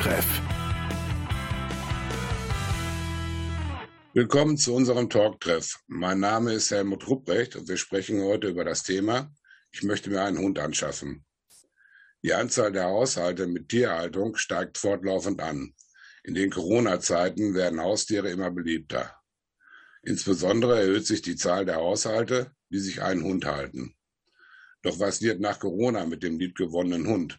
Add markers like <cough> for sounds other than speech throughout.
Talktreff. Willkommen zu unserem Talktreff. Mein Name ist Helmut Rupprecht und wir sprechen heute über das Thema, ich möchte mir einen Hund anschaffen. Die Anzahl der Haushalte mit Tierhaltung steigt fortlaufend an. In den Corona-Zeiten werden Haustiere immer beliebter. Insbesondere erhöht sich die Zahl der Haushalte, die sich einen Hund halten. Doch was wird nach Corona mit dem liebgewonnenen Hund,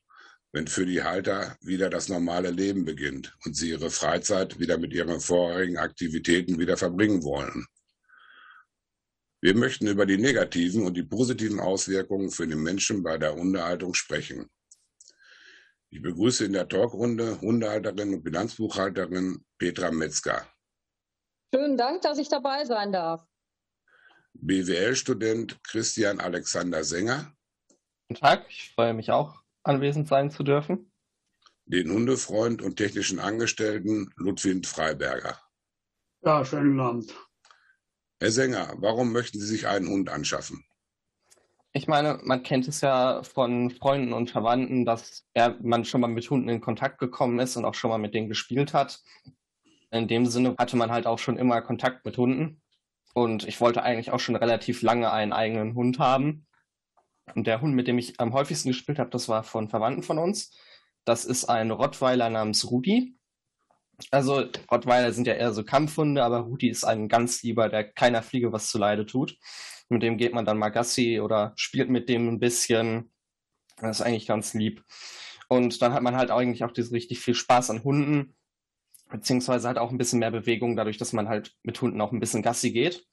wenn für die Halter wieder das normale Leben beginnt und sie ihre Freizeit wieder mit ihren vorherigen Aktivitäten wieder verbringen wollen? Wir möchten über die negativen und die positiven Auswirkungen für den Menschen bei der Hundehaltung sprechen. Ich begrüße in der Talkrunde Hundehalterin und Bilanzbuchhalterin Petra Metzger. Schönen Dank, dass ich dabei sein darf. BWL-Student Christian Alexander Sänger. Guten Tag, ich freue mich auch, anwesend sein zu dürfen. Den Hundefreund und technischen Angestellten Ludwig Freiberger. Ja, schönen Abend. Herr Sänger, warum möchten Sie sich einen Hund anschaffen? Ich meine, man kennt es ja von Freunden und Verwandten, dass ja, man schon mal mit Hunden in Kontakt gekommen ist und auch schon mal mit denen gespielt hat. In dem Sinne hatte man halt auch schon immer Kontakt mit Hunden. Und ich wollte eigentlich auch schon relativ lange einen eigenen Hund haben. Und der Hund, mit dem ich am häufigsten gespielt habe, das war von Verwandten von uns. Das ist ein Rottweiler namens Rudi. Also Rottweiler sind ja eher so Kampfhunde, aber Rudi ist ein ganz lieber, der keiner Fliege was zuleide tut. Mit dem geht man dann mal Gassi oder spielt mit dem ein bisschen. Das ist eigentlich ganz lieb. Und dann hat man halt eigentlich auch diese richtig viel Spaß an Hunden beziehungsweise halt auch ein bisschen mehr Bewegung, dadurch, dass man halt mit Hunden auch ein bisschen Gassi geht.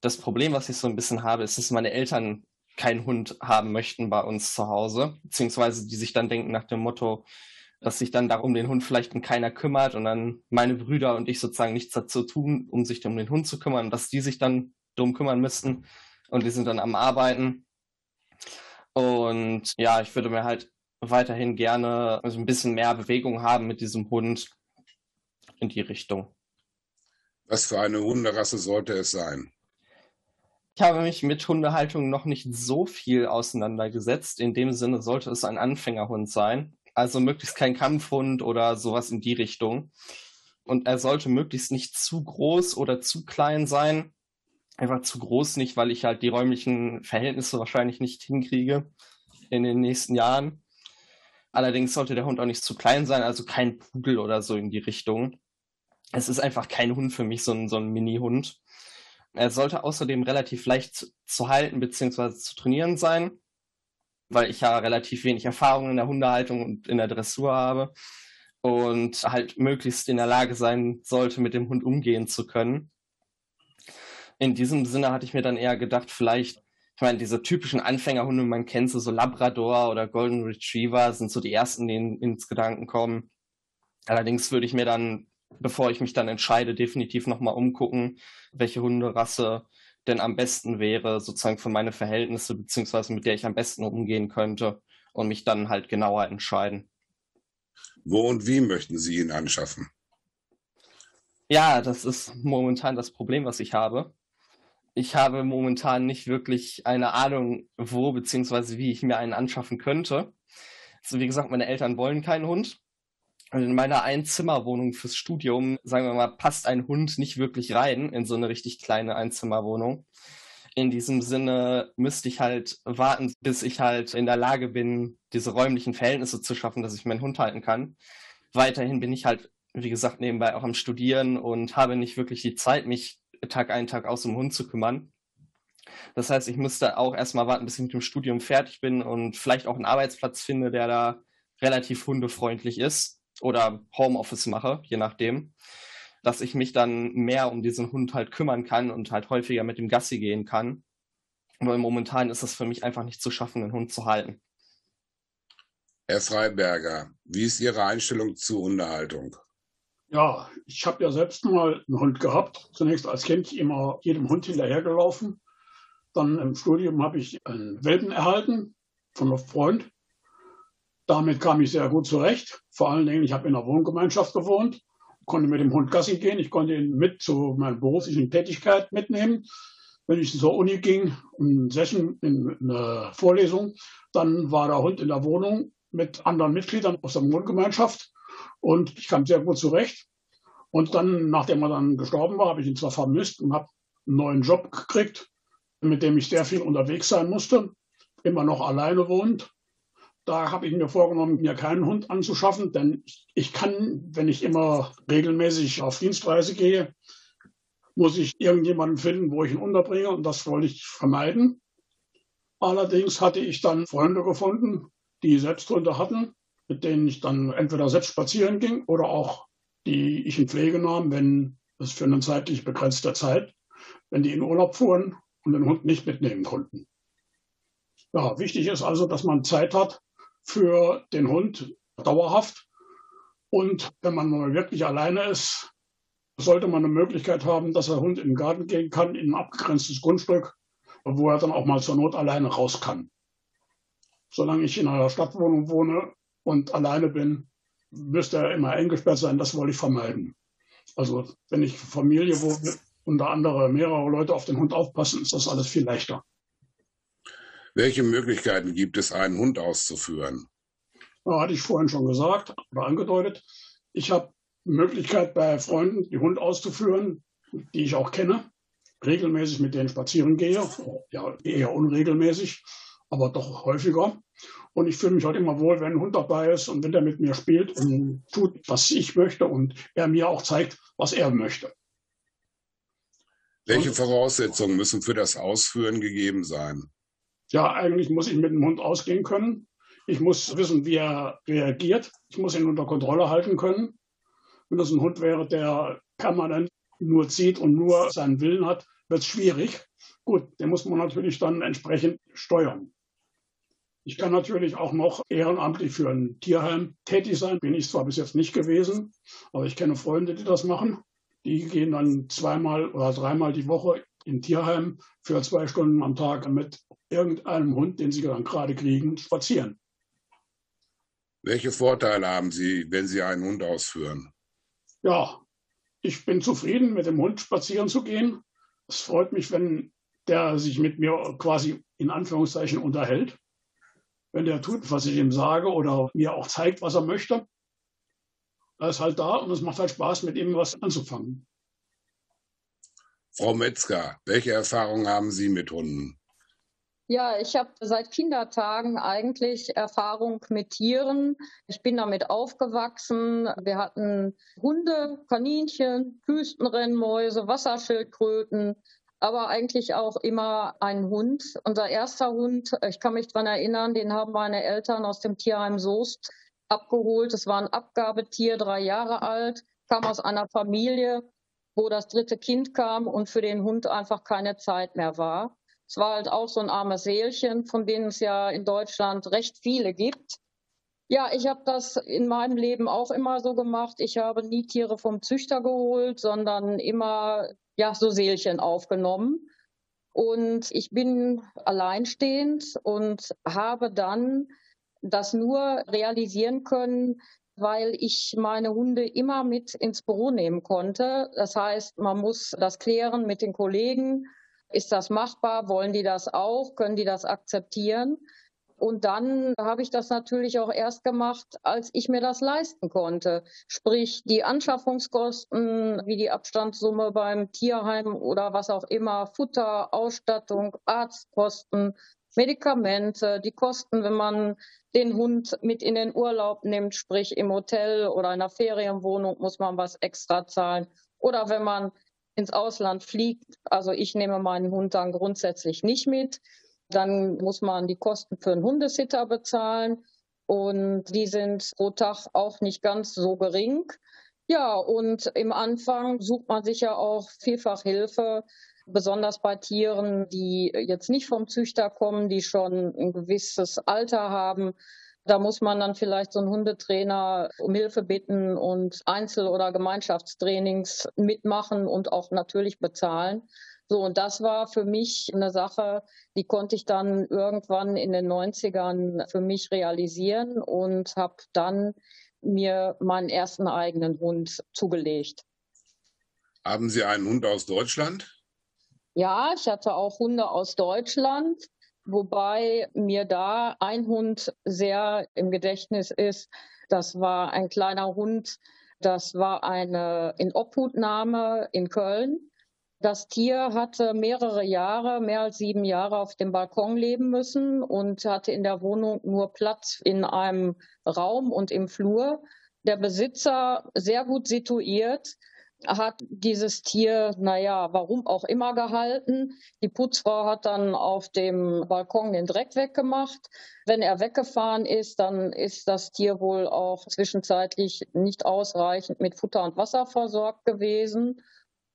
Das Problem, was ich so ein bisschen habe, ist, dass meine Eltern keinen Hund haben möchten bei uns zu Hause, beziehungsweise die sich dann denken nach dem Motto, dass sich dann darum den Hund vielleicht keiner kümmert und dann meine Brüder und ich sozusagen nichts dazu tun, um sich um den Hund zu kümmern, dass die sich dann drum kümmern müssten und die sind dann am Arbeiten. Und ja, ich würde mir halt weiterhin gerne also ein bisschen mehr Bewegung haben mit diesem Hund, in die Richtung. Was für eine Hunderasse sollte es sein? Ich habe mich mit Hundehaltung noch nicht so viel auseinandergesetzt. In dem Sinne sollte es ein Anfängerhund sein. Also möglichst kein Kampfhund oder sowas in die Richtung. Und er sollte möglichst nicht zu groß oder zu klein sein. Einfach zu groß nicht, weil ich halt die räumlichen Verhältnisse wahrscheinlich nicht hinkriege in den nächsten Jahren. Allerdings sollte der Hund auch nicht zu klein sein, also kein Pudel oder so in die Richtung es ist einfach kein Hund für mich, so ein, so ein Mini-Hund. Er sollte außerdem relativ leicht zu, zu halten bzw. zu trainieren sein, weil ich ja relativ wenig Erfahrung in der Hundehaltung und in der Dressur habe und halt möglichst in der Lage sein sollte, mit dem Hund umgehen zu können. In diesem Sinne hatte ich mir dann eher gedacht, vielleicht, ich meine, diese typischen Anfängerhunde, man kennt sie, so Labrador oder Golden Retriever, sind so die ersten, die ins Gedanken kommen. Allerdings würde ich mir dann bevor ich mich dann entscheide, definitiv nochmal umgucken, welche Hunderasse denn am besten wäre, sozusagen für meine Verhältnisse, beziehungsweise mit der ich am besten umgehen könnte und mich dann halt genauer entscheiden. Wo und wie möchten Sie ihn anschaffen? Ja, das ist momentan das Problem, was ich habe. Ich habe momentan nicht wirklich eine Ahnung, wo beziehungsweise wie ich mir einen anschaffen könnte. Also wie gesagt, meine Eltern wollen keinen Hund. Und in meiner Einzimmerwohnung fürs Studium, sagen wir mal, passt ein Hund nicht wirklich rein in so eine richtig kleine Einzimmerwohnung. In diesem Sinne müsste ich halt warten, bis ich halt in der Lage bin, diese räumlichen Verhältnisse zu schaffen, dass ich meinen Hund halten kann. Weiterhin bin ich halt, wie gesagt, nebenbei auch am Studieren und habe nicht wirklich die Zeit, mich Tag ein, Tag aus um Hund zu kümmern. Das heißt, ich müsste auch erstmal warten, bis ich mit dem Studium fertig bin und vielleicht auch einen Arbeitsplatz finde, der da relativ hundefreundlich ist oder Homeoffice mache, je nachdem, dass ich mich dann mehr um diesen Hund halt kümmern kann und halt häufiger mit dem Gassi gehen kann. Weil momentan ist es für mich einfach nicht zu schaffen, einen Hund zu halten. Herr Freiberger, wie ist Ihre Einstellung zur Hundehaltung? Ja, ich habe ja selbst mal einen Hund gehabt. Zunächst als Kind immer jedem Hund hinterhergelaufen. Dann im Studium habe ich einen Welpen erhalten von einem Freund. Damit kam ich sehr gut zurecht. Vor allen Dingen, ich habe in einer Wohngemeinschaft gewohnt, konnte mit dem Hund Gassi gehen. Ich konnte ihn mit zu meiner beruflichen Tätigkeit mitnehmen. Wenn ich zur Uni ging, in Session, in eine Vorlesung, dann war der Hund in der Wohnung mit anderen Mitgliedern aus der Wohngemeinschaft. Und ich kam sehr gut zurecht. Und dann, nachdem er dann gestorben war, habe ich ihn zwar vermisst und habe einen neuen Job gekriegt, mit dem ich sehr viel unterwegs sein musste, immer noch alleine wohnt. Da habe ich mir vorgenommen, mir keinen Hund anzuschaffen, denn ich kann, wenn ich immer regelmäßig auf Dienstreise gehe, muss ich irgendjemanden finden, wo ich ihn unterbringe und das wollte ich vermeiden. Allerdings hatte ich dann Freunde gefunden, die selbst Hunde hatten, mit denen ich dann entweder selbst spazieren ging oder auch die ich in Pflege nahm, wenn es für eine zeitlich begrenzte Zeit, wenn die in Urlaub fuhren und den Hund nicht mitnehmen konnten. Ja, wichtig ist also, dass man Zeit hat für den Hund dauerhaft. Und wenn man mal wirklich alleine ist, sollte man eine Möglichkeit haben, dass der Hund in den Garten gehen kann, in ein abgegrenztes Grundstück, wo er dann auch mal zur Not alleine raus kann. Solange ich in einer Stadtwohnung wohne und alleine bin, müsste er immer eingesperrt sein. Das wollte ich vermeiden. Also wenn ich Familie wohne, unter anderem mehrere Leute auf den Hund aufpassen, ist das alles viel leichter. Welche Möglichkeiten gibt es, einen Hund auszuführen? Ja, hatte ich vorhin schon gesagt oder angedeutet. Ich habe die Möglichkeit bei Freunden, die Hund auszuführen, die ich auch kenne, regelmäßig mit denen spazieren gehe. Ja, eher unregelmäßig, aber doch häufiger. Und ich fühle mich halt immer wohl, wenn ein Hund dabei ist und wenn der mit mir spielt und tut, was ich möchte und er mir auch zeigt, was er möchte. Welche Voraussetzungen müssen für das Ausführen gegeben sein? Ja, eigentlich muss ich mit dem Hund ausgehen können. Ich muss wissen, wie er reagiert. Ich muss ihn unter Kontrolle halten können. Wenn das ein Hund wäre, der permanent nur zieht und nur seinen Willen hat, wird es schwierig. Gut, den muss man natürlich dann entsprechend steuern. Ich kann natürlich auch noch ehrenamtlich für ein Tierheim tätig sein. Bin ich zwar bis jetzt nicht gewesen, aber ich kenne Freunde, die das machen. Die gehen dann zweimal oder dreimal die Woche in Tierheim für zwei Stunden am Tag mit irgendeinem Hund, den sie dann gerade kriegen, spazieren. Welche Vorteile haben Sie, wenn Sie einen Hund ausführen? Ja, ich bin zufrieden, mit dem Hund spazieren zu gehen. Es freut mich, wenn der sich mit mir quasi in Anführungszeichen unterhält. Wenn der tut, was ich ihm sage oder mir auch zeigt, was er möchte. Er ist halt da und es macht halt Spaß, mit ihm was anzufangen. Frau Metzger, welche Erfahrungen haben Sie mit Hunden? Ja, ich habe seit Kindertagen eigentlich Erfahrung mit Tieren. Ich bin damit aufgewachsen. Wir hatten Hunde, Kaninchen, Wüstenrennmäuse, Wasserschildkröten, aber eigentlich auch immer einen Hund. Unser erster Hund, ich kann mich daran erinnern, den haben meine Eltern aus dem Tierheim Soest abgeholt. Es war ein Abgabetier, drei Jahre alt, kam aus einer Familie, wo das dritte Kind kam und für den Hund einfach keine Zeit mehr war. Es war halt auch so ein armes Seelchen, von denen es ja in Deutschland recht viele gibt. Ja, ich habe das in meinem Leben auch immer so gemacht. Ich habe nie Tiere vom Züchter geholt, sondern immer ja so Seelchen aufgenommen. Und ich bin alleinstehend und habe dann das nur realisieren können, weil ich meine Hunde immer mit ins Büro nehmen konnte. Das heißt, man muss das klären mit den Kollegen. Ist das machbar? Wollen die das auch? Können die das akzeptieren? Und dann habe ich das natürlich auch erst gemacht, als ich mir das leisten konnte. Sprich, die Anschaffungskosten, wie die Abstandssumme beim Tierheim oder was auch immer, Futter, Ausstattung, Arztkosten, Medikamente, die Kosten, wenn man den Hund mit in den Urlaub nimmt, sprich im Hotel oder in einer Ferienwohnung muss man was extra zahlen. Oder wenn man ins Ausland fliegt, also ich nehme meinen Hund dann grundsätzlich nicht mit, dann muss man die Kosten für einen Hundesitter bezahlen und die sind pro Tag auch nicht ganz so gering. Ja, und im Anfang sucht man sich ja auch vielfach Hilfe, besonders bei Tieren, die jetzt nicht vom Züchter kommen, die schon ein gewisses Alter haben. Da muss man dann vielleicht so einen Hundetrainer um Hilfe bitten und Einzel- oder Gemeinschaftstrainings mitmachen und auch natürlich bezahlen. So, und das war für mich eine Sache, die konnte ich dann irgendwann in den 90ern für mich realisieren und habe dann mir meinen ersten eigenen Hund zugelegt. Haben Sie einen Hund aus Deutschland? Ja, ich hatte auch Hunde aus Deutschland. Wobei mir da ein Hund sehr im Gedächtnis ist. Das war ein kleiner Hund. Das war eine Inobhutnahme in Köln. Das Tier hatte mehrere Jahre, mehr als sieben Jahre auf dem Balkon leben müssen und hatte in der Wohnung nur Platz in einem Raum und im Flur. Der Besitzer sehr gut situiert, hat dieses Tier, naja, warum auch immer gehalten. Die Putzfrau hat dann auf dem Balkon den Dreck weggemacht. Wenn er weggefahren ist, dann ist das Tier wohl auch zwischenzeitlich nicht ausreichend mit Futter und Wasser versorgt gewesen.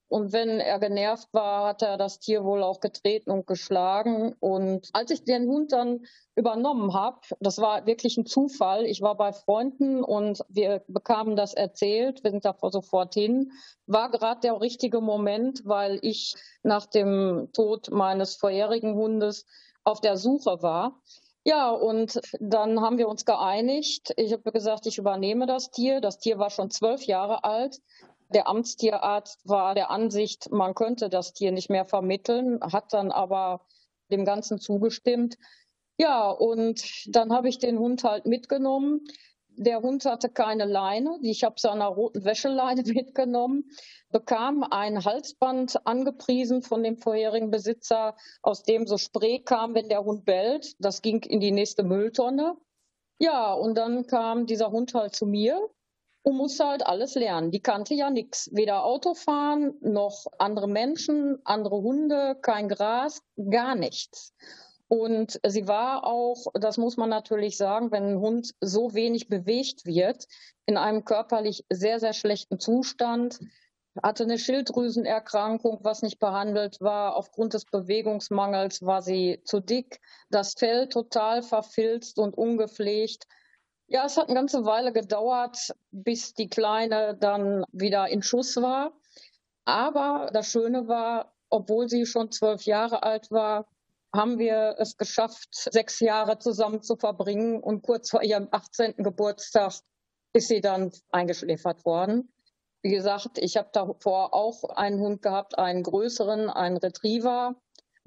Und wenn er genervt war, hat er das Tier wohl auch getreten und geschlagen. Und als ich den Hund dann übernommen habe, das war wirklich ein Zufall. Ich war bei Freunden und wir bekamen das erzählt. Wir sind da sofort hin. War gerade der richtige Moment, weil ich nach dem Tod meines vorherigen Hundes auf der Suche war. Ja, und dann haben wir uns geeinigt. Ich habe gesagt, ich übernehme das Tier. Das Tier war schon zwölf Jahre alt. Der Amtstierarzt war der Ansicht, man könnte das Tier nicht mehr vermitteln, hat dann aber dem Ganzen zugestimmt. Ja, und dann habe ich den Hund halt mitgenommen. Der Hund hatte keine Leine. Ich habe seiner roten Wäscheleine <laughs> mitgenommen, bekam ein Halsband angepriesen von dem vorherigen Besitzer, aus dem so Spray kam, wenn der Hund bellt. Das ging in die nächste Mülltonne. Ja, und dann kam dieser Hund halt zu mir und musste halt alles lernen. Die kannte ja nichts. Weder Autofahren noch andere Menschen, andere Hunde, kein Gras, gar nichts. Und sie war auch, das muss man natürlich sagen, wenn ein Hund so wenig bewegt wird, in einem körperlich sehr, sehr schlechten Zustand, hatte eine Schilddrüsenerkrankung, was nicht behandelt war. Aufgrund des Bewegungsmangels war sie zu dick, das Fell total verfilzt und ungepflegt. Ja, es hat eine ganze Weile gedauert, bis die Kleine dann wieder in Schuss war. Aber das Schöne war, obwohl sie schon zwölf Jahre alt war, haben wir es geschafft, sechs Jahre zusammen zu verbringen. Und kurz vor ihrem 18. Geburtstag ist sie dann eingeschläfert worden. Wie gesagt, ich habe davor auch einen Hund gehabt, einen größeren, einen Retriever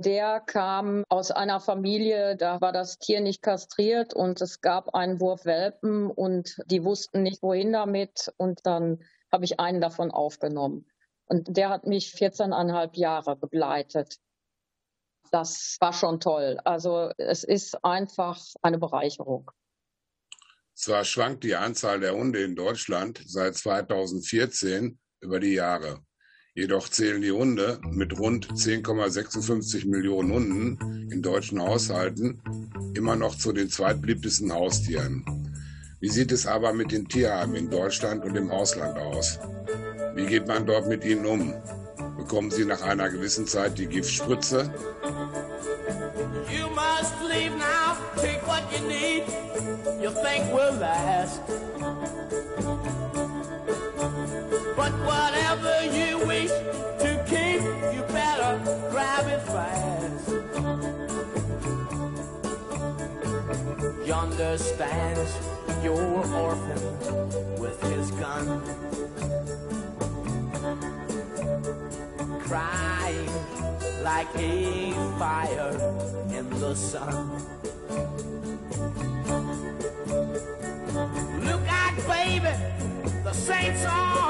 der kam aus einer Familie, da war das Tier nicht kastriert und es gab einen Wurf Welpen und die wussten nicht, wohin damit. Und dann habe ich einen davon aufgenommen. Und der hat mich 14,5 Jahre begleitet. Das war schon toll. Also es ist einfach eine Bereicherung. Zwar schwankt die Anzahl der Hunde in Deutschland seit 2014 über die Jahre. Jedoch zählen die Hunde mit rund 10,56 Millionen Hunden in deutschen Haushalten immer noch zu den zweitbeliebtesten Haustieren. Wie sieht es aber mit den Tierheimen in Deutschland und im Ausland aus? Wie geht man dort mit ihnen um? Bekommen sie nach einer gewissen Zeit die Giftspritze? You must leave now, take what you need, you think will last. But whatever Yonder stands your orphan with his gun. Crying like a fire in the sun. Look out, baby the saints are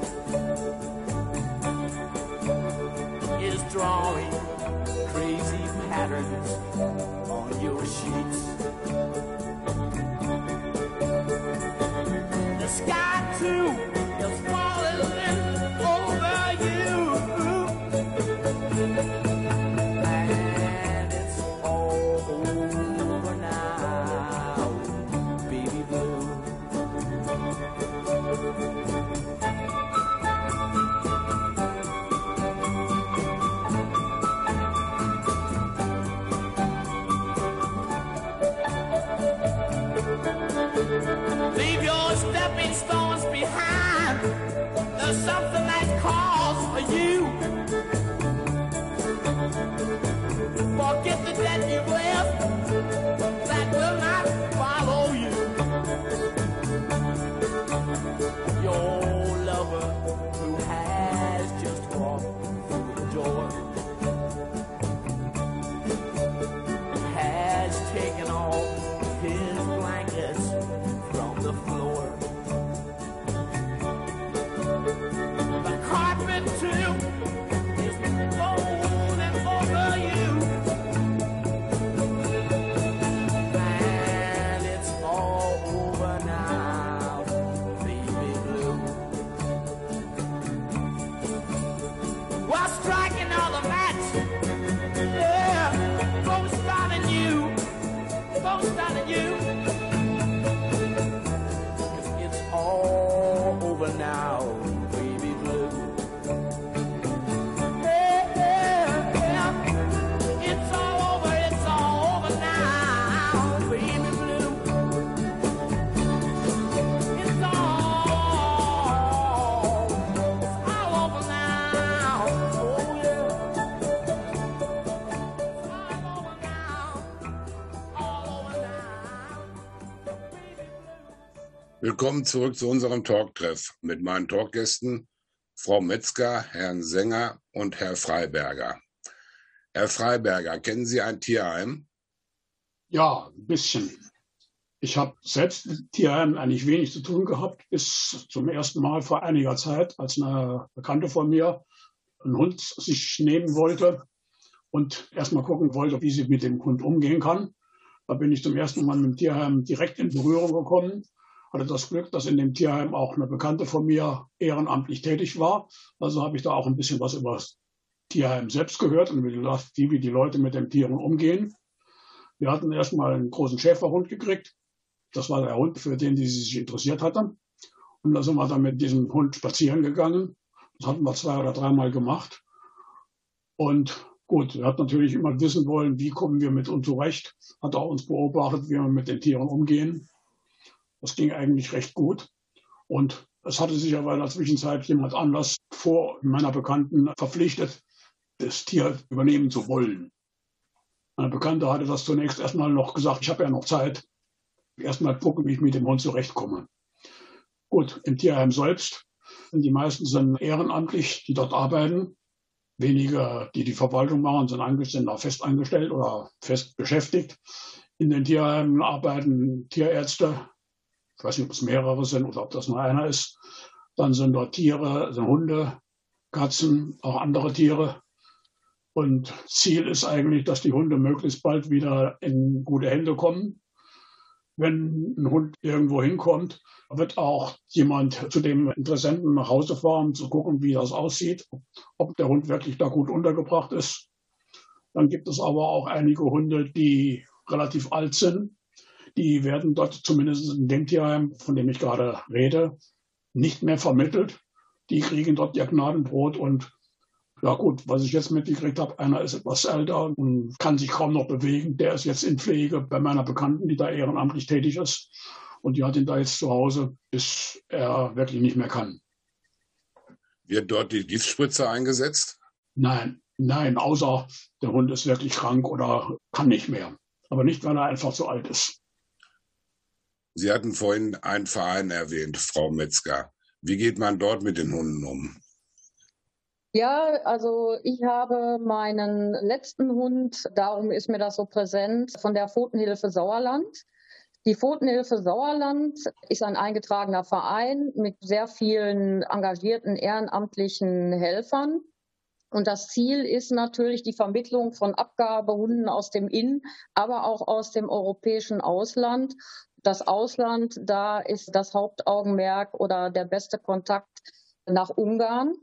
Willkommen zurück zu unserem Talktreff mit meinen Talkgästen Frau Metzger, Herrn Sänger und Herr Freiberger. Herr Freiberger, kennen Sie ein Tierheim? Ja, ein bisschen. Ich habe selbst mit Tierheimen eigentlich wenig zu tun gehabt, bis zum ersten Mal vor einiger Zeit, als eine Bekannte von mir einen Hund sich nehmen wollte und erstmal gucken wollte, wie sie mit dem Hund umgehen kann. Da bin ich zum ersten Mal mit dem Tierheim direkt in Berührung gekommen hatte das Glück, dass in dem Tierheim auch eine Bekannte von mir ehrenamtlich tätig war. Also habe ich da auch ein bisschen was über das Tierheim selbst gehört und wie, wie die Leute mit den Tieren umgehen. Wir hatten erstmal einen großen Schäferhund gekriegt. Das war der Hund, für den die sich interessiert hatte. Und da sind wir dann mit diesem Hund spazieren gegangen. Das hatten wir zwei oder dreimal gemacht. Und gut, er hat natürlich immer wissen wollen, wie kommen wir mit uns zurecht. Hat auch uns beobachtet, wie wir mit den Tieren umgehen. Das ging eigentlich recht gut. Und es hatte sich aber in der Zwischenzeit jemand anders vor meiner Bekannten verpflichtet, das Tier übernehmen zu wollen. Meine Bekannte hatte das zunächst erstmal noch gesagt, ich habe ja noch Zeit, erstmal gucken, wie ich mit dem Hund zurechtkomme. Gut, im Tierheim selbst sind die meisten sind ehrenamtlich, die dort arbeiten. Wenige, die die Verwaltung machen, sind, sind da fest angestellt oder fest beschäftigt. In den Tierheimen arbeiten Tierärzte, ich weiß nicht, ob es mehrere sind oder ob das nur einer ist. Dann sind dort Tiere, sind Hunde, Katzen, auch andere Tiere. Und Ziel ist eigentlich, dass die Hunde möglichst bald wieder in gute Hände kommen. Wenn ein Hund irgendwo hinkommt, wird auch jemand zu dem Interessenten nach Hause fahren, um zu gucken, wie das aussieht, ob der Hund wirklich da gut untergebracht ist. Dann gibt es aber auch einige Hunde, die relativ alt sind die werden dort zumindest in dem Tierheim, von dem ich gerade rede, nicht mehr vermittelt. Die kriegen dort ihr Gnadenbrot und ja gut, was ich jetzt mitgekriegt habe, einer ist etwas älter und kann sich kaum noch bewegen. Der ist jetzt in Pflege bei meiner Bekannten, die da ehrenamtlich tätig ist. Und die hat ihn da jetzt zu Hause, bis er wirklich nicht mehr kann. Wird dort die Giftspritze eingesetzt? Nein, nein, außer der Hund ist wirklich krank oder kann nicht mehr. Aber nicht, weil er einfach zu alt ist. Sie hatten vorhin einen Verein erwähnt, Frau Metzger. Wie geht man dort mit den Hunden um? Ja, also ich habe meinen letzten Hund, darum ist mir das so präsent, von der Pfotenhilfe Sauerland. Die Pfotenhilfe Sauerland ist ein eingetragener Verein mit sehr vielen engagierten ehrenamtlichen Helfern. Und das Ziel ist natürlich die Vermittlung von Abgabehunden aus dem In-, aber auch aus dem europäischen Ausland das Ausland, da ist das Hauptaugenmerk oder der beste Kontakt nach Ungarn.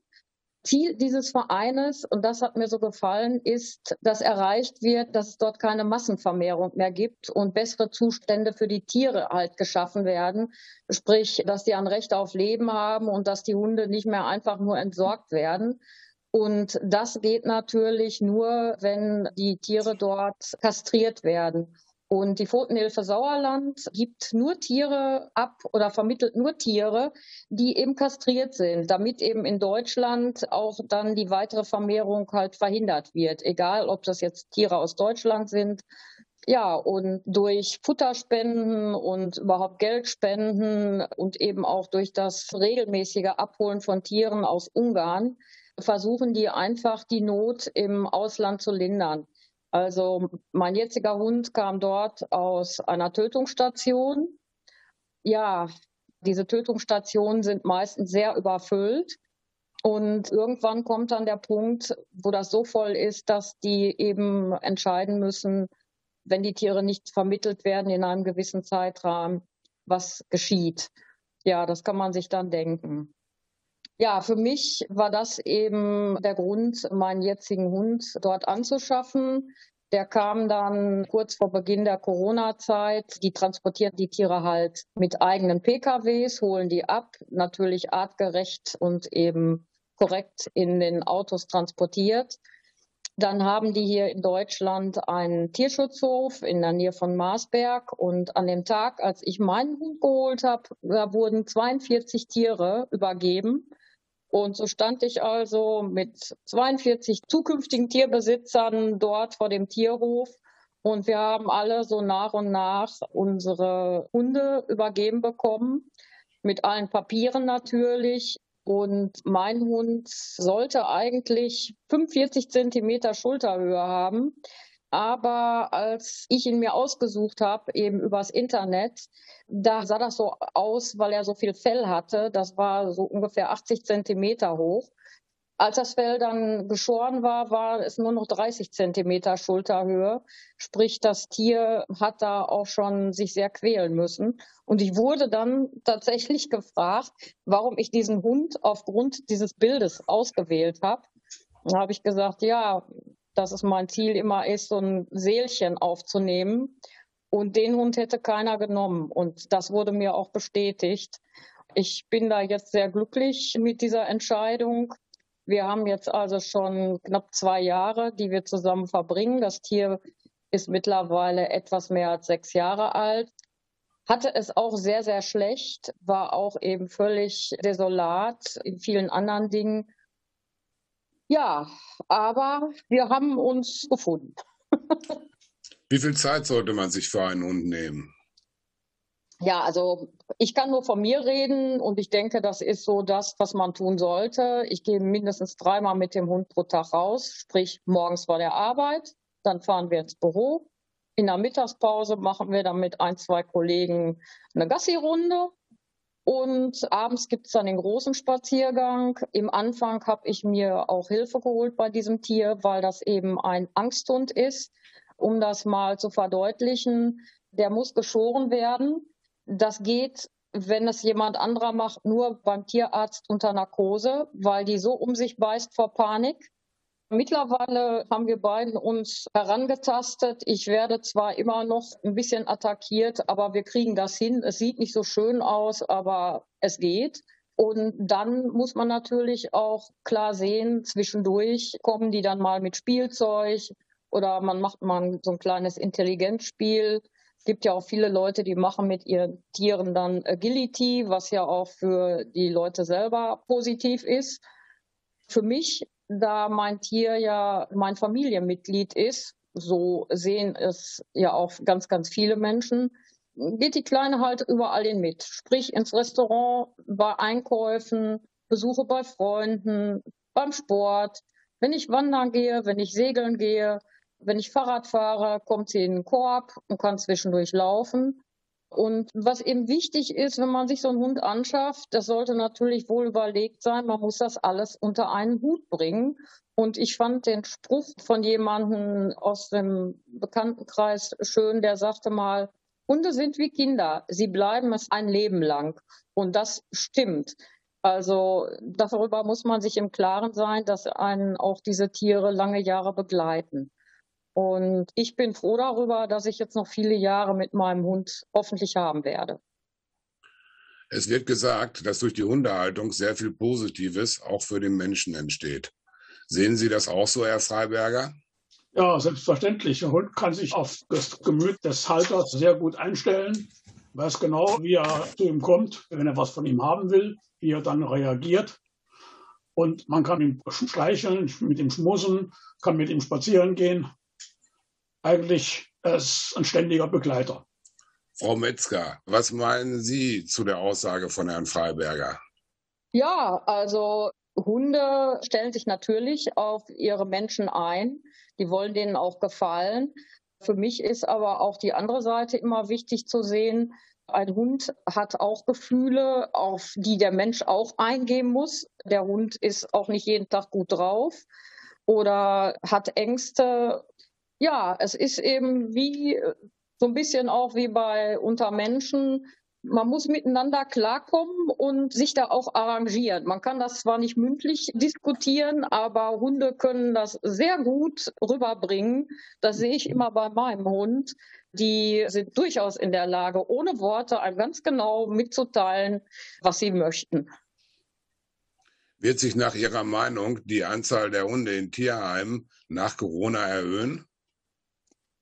Ziel dieses Vereines, und das hat mir so gefallen, ist, dass erreicht wird, dass es dort keine Massenvermehrung mehr gibt und bessere Zustände für die Tiere halt geschaffen werden. Sprich, dass die ein Recht auf Leben haben und dass die Hunde nicht mehr einfach nur entsorgt werden. Und das geht natürlich nur, wenn die Tiere dort kastriert werden. Und die Pfotenhilfe Sauerland gibt nur Tiere ab oder vermittelt nur Tiere, die eben kastriert sind, damit eben in Deutschland auch dann die weitere Vermehrung halt verhindert wird. Egal, ob das jetzt Tiere aus Deutschland sind. Ja, und durch Futterspenden und überhaupt Geldspenden und eben auch durch das regelmäßige Abholen von Tieren aus Ungarn versuchen die einfach die Not im Ausland zu lindern. Also mein jetziger Hund kam dort aus einer Tötungsstation. Ja, diese Tötungsstationen sind meistens sehr überfüllt. Und irgendwann kommt dann der Punkt, wo das so voll ist, dass die eben entscheiden müssen, wenn die Tiere nicht vermittelt werden in einem gewissen Zeitrahmen, was geschieht. Ja, das kann man sich dann denken. Ja, für mich war das eben der Grund, meinen jetzigen Hund dort anzuschaffen. Der kam dann kurz vor Beginn der Corona-Zeit. Die transportieren die Tiere halt mit eigenen PKWs, holen die ab, natürlich artgerecht und eben korrekt in den Autos transportiert. Dann haben die hier in Deutschland einen Tierschutzhof in der Nähe von Marsberg. Und an dem Tag, als ich meinen Hund geholt habe, da wurden 42 Tiere übergeben. Und so stand ich also mit 42 zukünftigen Tierbesitzern dort vor dem Tierhof. Und wir haben alle so nach und nach unsere Hunde übergeben bekommen. Mit allen Papieren natürlich. Und mein Hund sollte eigentlich 45 Zentimeter Schulterhöhe haben. Aber als ich ihn mir ausgesucht habe, eben übers Internet, da sah das so aus, weil er so viel Fell hatte. Das war so ungefähr 80 Zentimeter hoch. Als das Fell dann geschoren war, war es nur noch 30 Zentimeter Schulterhöhe. Sprich, das Tier hat da auch schon sich sehr quälen müssen. Und ich wurde dann tatsächlich gefragt, warum ich diesen Hund aufgrund dieses Bildes ausgewählt habe. Da habe ich gesagt, ja, dass es mein Ziel immer ist, so ein Seelchen aufzunehmen. Und den Hund hätte keiner genommen. Und das wurde mir auch bestätigt. Ich bin da jetzt sehr glücklich mit dieser Entscheidung. Wir haben jetzt also schon knapp zwei Jahre, die wir zusammen verbringen. Das Tier ist mittlerweile etwas mehr als sechs Jahre alt. Hatte es auch sehr, sehr schlecht, war auch eben völlig desolat in vielen anderen Dingen. Ja, aber wir haben uns gefunden. Wie viel Zeit sollte man sich für einen Hund nehmen? Ja, also ich kann nur von mir reden und ich denke, das ist so das, was man tun sollte. Ich gehe mindestens dreimal mit dem Hund pro Tag raus, sprich morgens vor der Arbeit, dann fahren wir ins Büro. In der Mittagspause machen wir dann mit ein, zwei Kollegen eine Gassi-Runde und abends gibt es dann den großen Spaziergang. Im Anfang habe ich mir auch Hilfe geholt bei diesem Tier, weil das eben ein Angsthund ist. Um das mal zu verdeutlichen, der muss geschoren werden. Das geht, wenn es jemand anderer macht, nur beim Tierarzt unter Narkose, weil die so um sich beißt vor Panik. Mittlerweile haben wir beiden uns herangetastet. Ich werde zwar immer noch ein bisschen attackiert, aber wir kriegen das hin. Es sieht nicht so schön aus, aber es geht. Und dann muss man natürlich auch klar sehen, zwischendurch kommen die dann mal mit Spielzeug oder man macht mal so ein kleines Intelligenzspiel. Es gibt ja auch viele Leute, die machen mit ihren Tieren dann Agility, was ja auch für die Leute selber positiv ist. Für mich da mein Tier ja mein Familienmitglied ist, so sehen es ja auch ganz, ganz viele Menschen, geht die Kleine halt überall hin mit. Sprich ins Restaurant, bei Einkäufen, Besuche bei Freunden, beim Sport. Wenn ich wandern gehe, wenn ich segeln gehe, wenn ich Fahrrad fahre, kommt sie in den Korb und kann zwischendurch laufen. Und was eben wichtig ist, wenn man sich so einen Hund anschafft, das sollte natürlich wohl überlegt sein, man muss das alles unter einen Hut bringen. Und ich fand den Spruch von jemandem aus dem Bekanntenkreis schön, der sagte mal, Hunde sind wie Kinder, sie bleiben es ein Leben lang. Und das stimmt. Also darüber muss man sich im Klaren sein, dass einen auch diese Tiere lange Jahre begleiten. Und ich bin froh darüber, dass ich jetzt noch viele Jahre mit meinem Hund hoffentlich haben werde. Es wird gesagt, dass durch die Hundehaltung sehr viel Positives auch für den Menschen entsteht. Sehen Sie das auch so, Herr Freiberger? Ja, selbstverständlich. Der Hund kann sich auf das Gemüt des Halters sehr gut einstellen, weiß genau, wie er zu ihm kommt, wenn er was von ihm haben will, wie er dann reagiert. Und man kann ihn schleicheln, mit ihm schmusen, kann mit ihm spazieren gehen. Eigentlich ist ein ständiger Begleiter. Frau Metzger, was meinen Sie zu der Aussage von Herrn Freiberger? Ja, also Hunde stellen sich natürlich auf ihre Menschen ein. Die wollen denen auch gefallen. Für mich ist aber auch die andere Seite immer wichtig zu sehen. Ein Hund hat auch Gefühle, auf die der Mensch auch eingehen muss. Der Hund ist auch nicht jeden Tag gut drauf oder hat Ängste. Ja, es ist eben wie so ein bisschen auch wie bei unter Menschen man muss miteinander klarkommen und sich da auch arrangieren. Man kann das zwar nicht mündlich diskutieren, aber Hunde können das sehr gut rüberbringen. Das sehe ich immer bei meinem Hund. Die sind durchaus in der Lage, ohne Worte einem ganz genau mitzuteilen, was sie möchten. Wird sich nach Ihrer Meinung die Anzahl der Hunde in Tierheimen nach Corona erhöhen?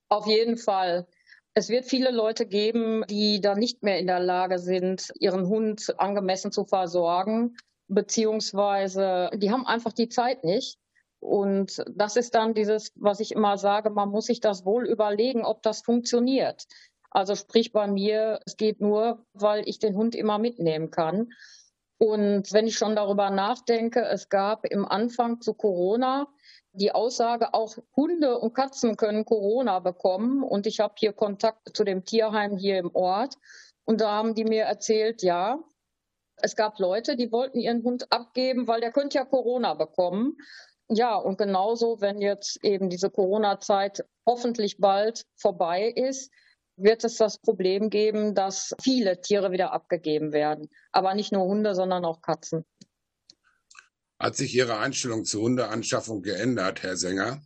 Auf jeden Fall. Es wird viele Leute geben, die da nicht mehr in der Lage sind, ihren Hund angemessen zu versorgen, beziehungsweise die haben einfach die Zeit nicht. Und das ist dann dieses, was ich immer sage, man muss sich das wohl überlegen, ob das funktioniert. Also sprich bei mir, es geht nur, weil ich den Hund immer mitnehmen kann. Und wenn ich schon darüber nachdenke, es gab im Anfang zu Corona die Aussage, auch Hunde und Katzen können Corona bekommen. Und ich habe hier Kontakt zu dem Tierheim hier im Ort. Und da haben die mir erzählt, ja, es gab Leute, die wollten ihren Hund abgeben, weil der könnte ja Corona bekommen. Ja, und genauso, wenn jetzt eben diese Corona-Zeit hoffentlich bald vorbei ist, wird es das Problem geben, dass viele Tiere wieder abgegeben werden. Aber nicht nur Hunde, sondern auch Katzen. Hat sich Ihre Einstellung zur Hundeanschaffung geändert, Herr Sänger?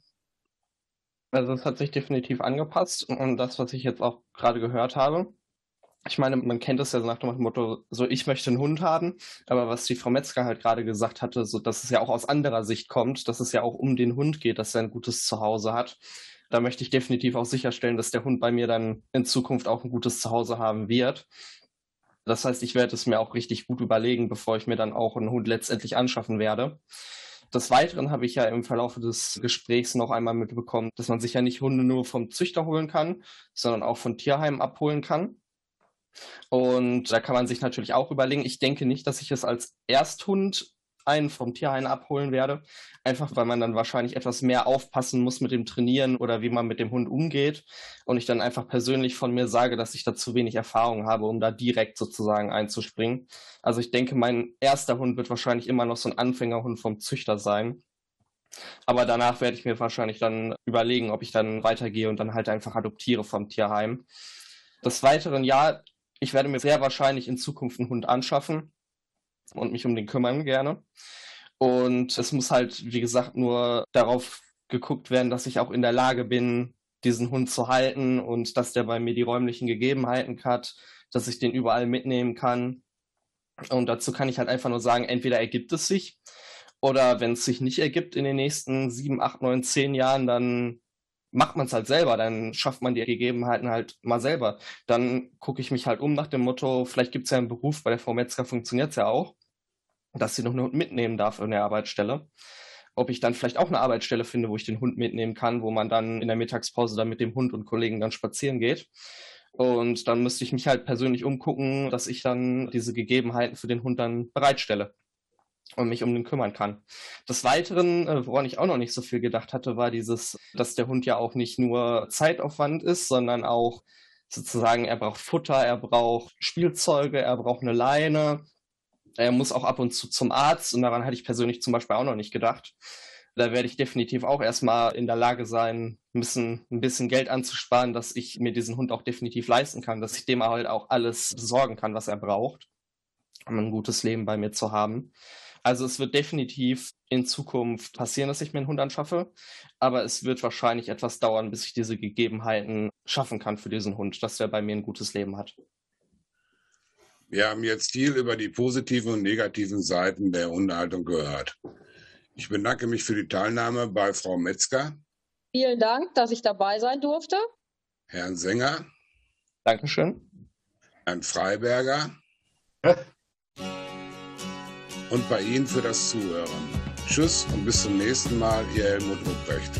Also es hat sich definitiv angepasst und das, was ich jetzt auch gerade gehört habe. Ich meine, man kennt es ja nach dem Motto, so ich möchte einen Hund haben, aber was die Frau Metzger halt gerade gesagt hatte, so dass es ja auch aus anderer Sicht kommt, dass es ja auch um den Hund geht, dass er ein gutes Zuhause hat. Da möchte ich definitiv auch sicherstellen, dass der Hund bei mir dann in Zukunft auch ein gutes Zuhause haben wird. Das heißt, ich werde es mir auch richtig gut überlegen, bevor ich mir dann auch einen Hund letztendlich anschaffen werde. Des Weiteren habe ich ja im Verlauf des Gesprächs noch einmal mitbekommen, dass man sich ja nicht Hunde nur vom Züchter holen kann, sondern auch von Tierheimen abholen kann. Und da kann man sich natürlich auch überlegen, ich denke nicht, dass ich es als Ersthund einen vom Tierheim abholen werde. Einfach weil man dann wahrscheinlich etwas mehr aufpassen muss mit dem Trainieren oder wie man mit dem Hund umgeht. Und ich dann einfach persönlich von mir sage, dass ich da zu wenig Erfahrung habe, um da direkt sozusagen einzuspringen. Also ich denke, mein erster Hund wird wahrscheinlich immer noch so ein Anfängerhund vom Züchter sein. Aber danach werde ich mir wahrscheinlich dann überlegen, ob ich dann weitergehe und dann halt einfach adoptiere vom Tierheim. Des Weiteren, ja, ich werde mir sehr wahrscheinlich in Zukunft einen Hund anschaffen und mich um den kümmern gerne. Und es muss halt, wie gesagt, nur darauf geguckt werden, dass ich auch in der Lage bin, diesen Hund zu halten und dass der bei mir die räumlichen Gegebenheiten hat, dass ich den überall mitnehmen kann. Und dazu kann ich halt einfach nur sagen, entweder ergibt es sich oder wenn es sich nicht ergibt in den nächsten sieben, acht, neun, zehn Jahren, dann macht man es halt selber, dann schafft man die Gegebenheiten halt mal selber. Dann gucke ich mich halt um nach dem Motto, vielleicht gibt es ja einen Beruf, bei der Frau Metzger funktioniert es ja auch dass sie noch einen Hund mitnehmen darf in der Arbeitsstelle. Ob ich dann vielleicht auch eine Arbeitsstelle finde, wo ich den Hund mitnehmen kann, wo man dann in der Mittagspause dann mit dem Hund und Kollegen dann spazieren geht. Und dann müsste ich mich halt persönlich umgucken, dass ich dann diese Gegebenheiten für den Hund dann bereitstelle und mich um den kümmern kann. Des Weiteren, äh, woran ich auch noch nicht so viel gedacht hatte, war dieses, dass der Hund ja auch nicht nur Zeitaufwand ist, sondern auch sozusagen, er braucht Futter, er braucht Spielzeuge, er braucht eine Leine, er muss auch ab und zu zum Arzt und daran hatte ich persönlich zum Beispiel auch noch nicht gedacht. Da werde ich definitiv auch erstmal in der Lage sein, ein bisschen, ein bisschen Geld anzusparen, dass ich mir diesen Hund auch definitiv leisten kann, dass ich dem halt auch alles besorgen kann, was er braucht, um ein gutes Leben bei mir zu haben. Also es wird definitiv in Zukunft passieren, dass ich mir einen Hund anschaffe, aber es wird wahrscheinlich etwas dauern, bis ich diese Gegebenheiten schaffen kann für diesen Hund, dass er bei mir ein gutes Leben hat. Wir haben jetzt viel über die positiven und negativen Seiten der Hundehaltung gehört. Ich bedanke mich für die Teilnahme bei Frau Metzger. Vielen Dank, dass ich dabei sein durfte. Herrn Sänger. Dankeschön. Herrn Freiberger. Und bei Ihnen für das Zuhören. Tschüss und bis zum nächsten Mal, Ihr Helmut Ruprecht.